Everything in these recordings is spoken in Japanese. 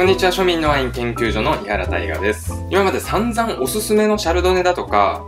こんにちは、庶民のワイン研究所の井原大我です。今まで散々おすすめのシャルドネだとか、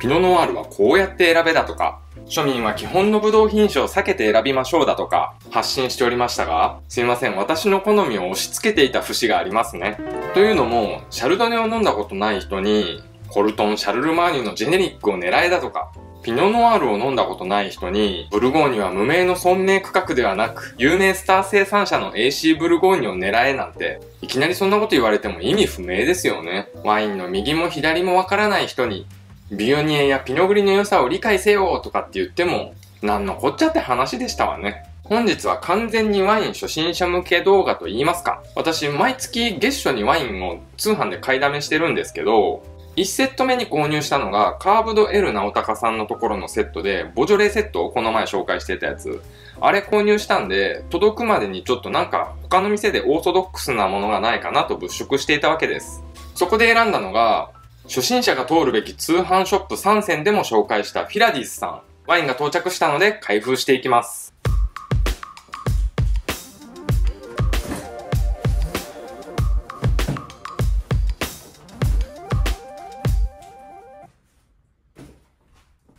ピノノワールはこうやって選べだとか、庶民は基本のブドウ品種を避けて選びましょうだとか、発信しておりましたが、すいません、私の好みを押し付けていた節がありますね。というのも、シャルドネを飲んだことない人に、コルトン・シャルルマーニュのジェネリックを狙えだとか、ピノノワールを飲んだことない人に、ブルゴーニュは無名の村名区画ではなく、有名スター生産者の AC ブルゴーニュを狙えなんて、いきなりそんなこと言われても意味不明ですよね。ワインの右も左もわからない人に、ビオニエやピノグリの良さを理解せよとかって言っても、なんのこっちゃって話でしたわね。本日は完全にワイン初心者向け動画と言いますか。私、毎月月初にワインを通販で買いだめしてるんですけど、1セット目に購入したのが、カーブド L 直高さんのところのセットで、ボジョレーセットをこの前紹介してたやつ。あれ購入したんで、届くまでにちょっとなんか他の店でオーソドックスなものがないかなと物色していたわけです。そこで選んだのが、初心者が通るべき通販ショップ3選でも紹介したフィラディスさん。ワインが到着したので開封していきます。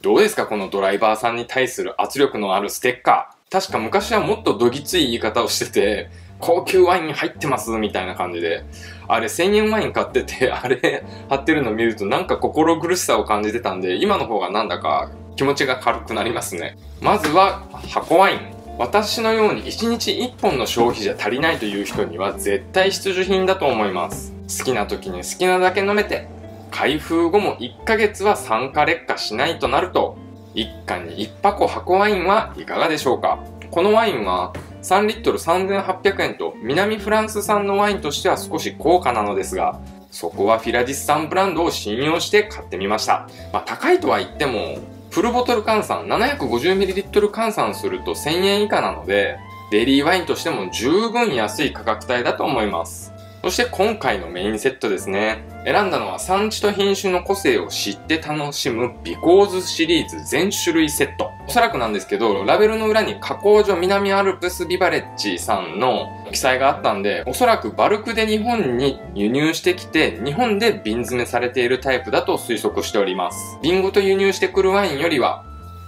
どうですか？このドライバーさんに対する圧力のあるステッカー。確か昔はもっとどぎつい言い方をしてて、高級ワイン入ってますみたいな感じで。あれ1000円ワイン買ってて、あれ貼ってるの見るとなんか心苦しさを感じてたんで、今の方がなんだか気持ちが軽くなりますね。まずは箱ワイン。私のように1日1本の消費じゃ足りないという人には絶対必需品だと思います。好きな時に好きなだけ飲めて、開封後も1ヶ月は酸化劣化しないとなると、一家に1箱箱ワインはいかがでしょうか？このワインは3リットル3800円と南フランス産のワインとしては少し高価なのですが、そこはフィラディス産ブランドを信用して買ってみました。まあ高いとは言っても、フルボトル換算 750ml 換算すると1000円以下なので、デリーワインとしても十分安い価格帯だと思います。そして今回のメインセットですね。選んだのは産地と品種の個性を知って楽しむビコーズシリーズ全種類セット。おそらくなんですけど、ラベルの裏に加工所南アルプスビバレッジさんの記載があったんで、おそらくバルクで日本に輸入してきて、日本で瓶詰めされているタイプだと推測しております。瓶ごと輸入してくるワインよりは、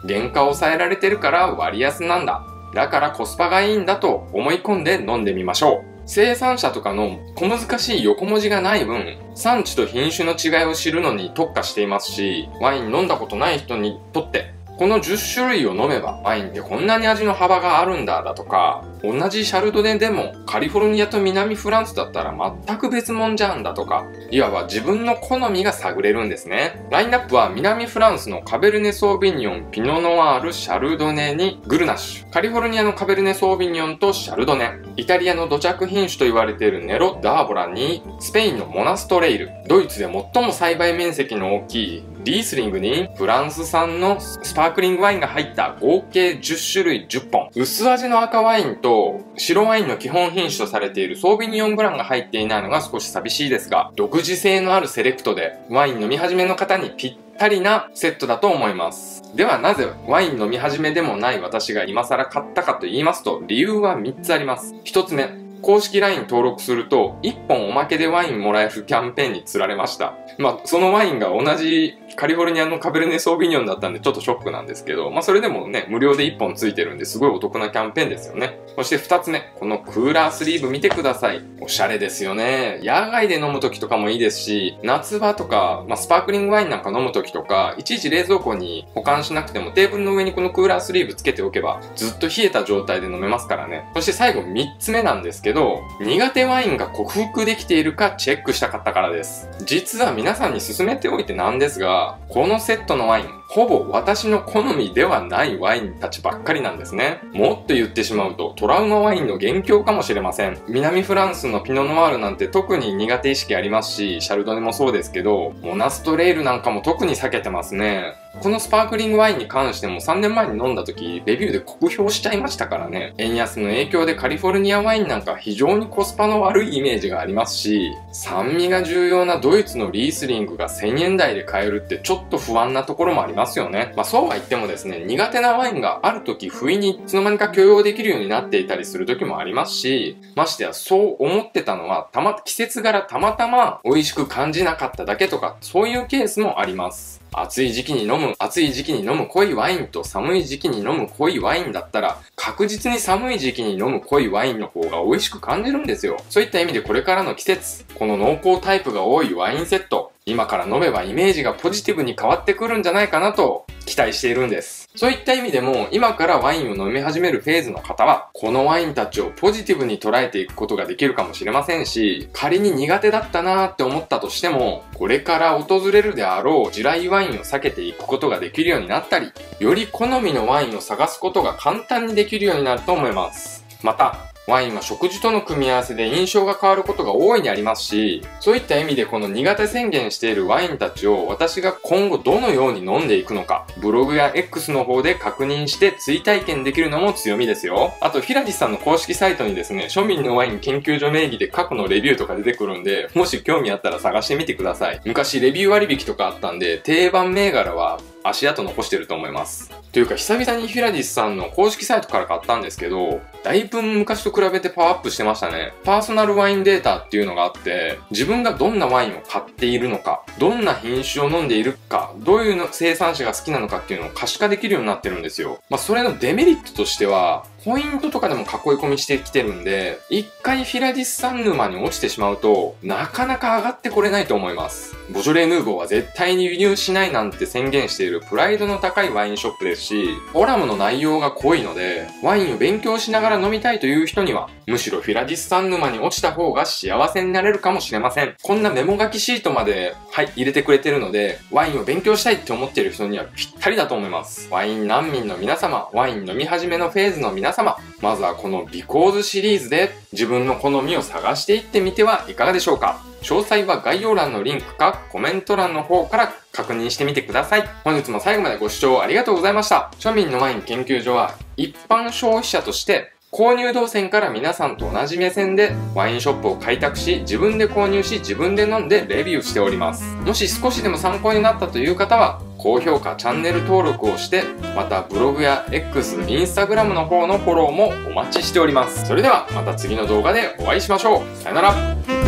原価を抑えられてるから割安なんだ。だからコスパがいいんだと思い込んで飲んでみましょう。生産者とかの小難しい横文字がない分、産地と品種の違いを知るのに特化していますし、ワイン飲んだことない人にとってこの10種類を飲めばワインってこんなに味の幅があるんだだとか、同じシャルドネでもカリフォルニアと南フランスだったら全く別物じゃんだとか、いわば自分の好みが探れるんですね。ラインナップは南フランスのカベルネソービニョン、ピノノワール、シャルドネにグルナッシュ、カリフォルニアのカベルネソービニョンとシャルドネ、イタリアの土着品種と言われているネロ・ダーボラに、スペインのモナストレイル、ドイツで最も栽培面積の大きいリースリングにフランス産のスパークリングワインが入った合計10種類10本。薄味の赤ワインとと白ワインの基本品種とされているソービニオンブランが入っていないのが少し寂しいですが、独自性のあるセレクトでワイン飲み始めの方にぴったりなセットだと思います。ではなぜワイン飲み始めでもない私が今更買ったかと言いますと理由は3つあります。1つ目、公式 LINE 登録すると、1本おまけでワインもらえるキャンペーンに釣られました。まあ、そのワインが同じカリフォルニアのカベルネソービニョンだったんでちょっとショックなんですけど、まあそれでもね、無料で1本ついてるんですごいお得なキャンペーンですよね。そして2つ目、このクーラースリーブ見てください。おしゃれですよね。野外で飲む時とかもいいですし、夏場とか、まあスパークリングワインなんか飲む時とか、いちいち冷蔵庫に保管しなくてもテーブルの上にこのクーラースリーブつけておけば、ずっと冷えた状態で飲めますからね。そして最後3つ目なんですけど、苦手ワインが克服できているかチェックしたかったからです。実は皆さんに勧めておいてなんですが、このセットのワイン、ほぼ私の好みではないワインたちばっかりなんですね。もっと言ってしまうとトラウマワインの元凶かもしれません。南フランスのピノノワールなんて特に苦手意識ありますし、シャルドネもそうですけど、モナストレールなんかも特に避けてますね。このスパークリングワインに関しても3年前に飲んだ時、レビューで酷評しちゃいましたからね。円安の影響でカリフォルニアワインなんか非常にコスパの悪いイメージがありますし、酸味が重要なドイツのリースリングが1000円台で買えるってちょっと不安なところもありますますよね。まあそうは言ってもですね、苦手なワインがある時不意にいつの間にか許容できるようになっていたりする時もありますし、ましてやそう思ってたのは、たま、季節柄たまたま美味しく感じなかっただけとか、そういうケースもあります。暑い時期に飲む、暑い時期に飲む濃いワインと寒い時期に飲む濃いワインだったら、確実に寒い時期に飲む濃いワインの方が美味しく感じるんですよ。そういった意味でこれからの季節、この濃厚タイプが多いワインセット、今から飲めばイメージがポジティブに変わってくるんじゃないかなと期待しているんです。そういった意味でも、今からワインを飲み始めるフェーズの方は、このワインたちをポジティブに捉えていくことができるかもしれませんし、仮に苦手だったなーって思ったとしても、これから訪れるであろう地雷ワインを避けていくことができるようになったり、より好みのワインを探すことが簡単にできるようになると思います。また、ワインは食事との組み合わせで印象が変わることが大いにありますし、そういった意味でこの苦手宣言しているワインたちを私が今後どのように飲んでいくのか、ブログや X の方で確認して追体験できるのも強みですよ。あと、ヒラディさんの公式サイトにですね、庶民のワイン研究所名義で過去のレビューとか出てくるんで、もし興味あったら探してみてください。昔レビュー割引とかあったんで、定番銘柄は足跡残してると思います。というか、久々にヒラディスさんの公式サイトから買ったんですけど、だいぶ昔と比べてパワーアップしてましたね。パーソナルワインデータっていうのがあって、自分がどんなワインを買っているのか、どんな品種を飲んでいるか、どういうの生産者が好きなのかっていうのを可視化できるようになってるんですよ。まあ、それのデメリットとしては、ポイントとかでも囲い込みしてきてるんで、一回フィラディスサン沼に落ちてしまうと、なかなか上がってこれないと思います。ボジョレ・ヌーボーは絶対に輸入しないなんて宣言しているプライドの高いワインショップですし、フォラムの内容が濃いので、ワインを勉強しながら飲みたいという人には、むしろフィラディスサン沼に落ちた方が幸せになれるかもしれません。こんなメモ書きシートまで、はい、入れてくれてるので、ワインを勉強したいって思っている人にはぴったりだと思います。ワイン難民の皆様、ワイン飲み始めのフェーズの皆様様、まずはこのビコーズシリーズで自分の好みを探していってみてはいかがでしょうか詳細は概要欄のリンクかコメント欄の方から確認してみてください。本日も最後までご視聴ありがとうございました。庶民のワイン研究所は一般消費者として購入動線から皆さんと同じ目線でワインショップを開拓し、自分で購入し、自分で飲んでレビューしております。もし少しでも参考になったという方は、高評価、チャンネル登録をして、またブログや X、インスタグラムの方のフォローもお待ちしております。それではまた次の動画でお会いしましょう。さよなら。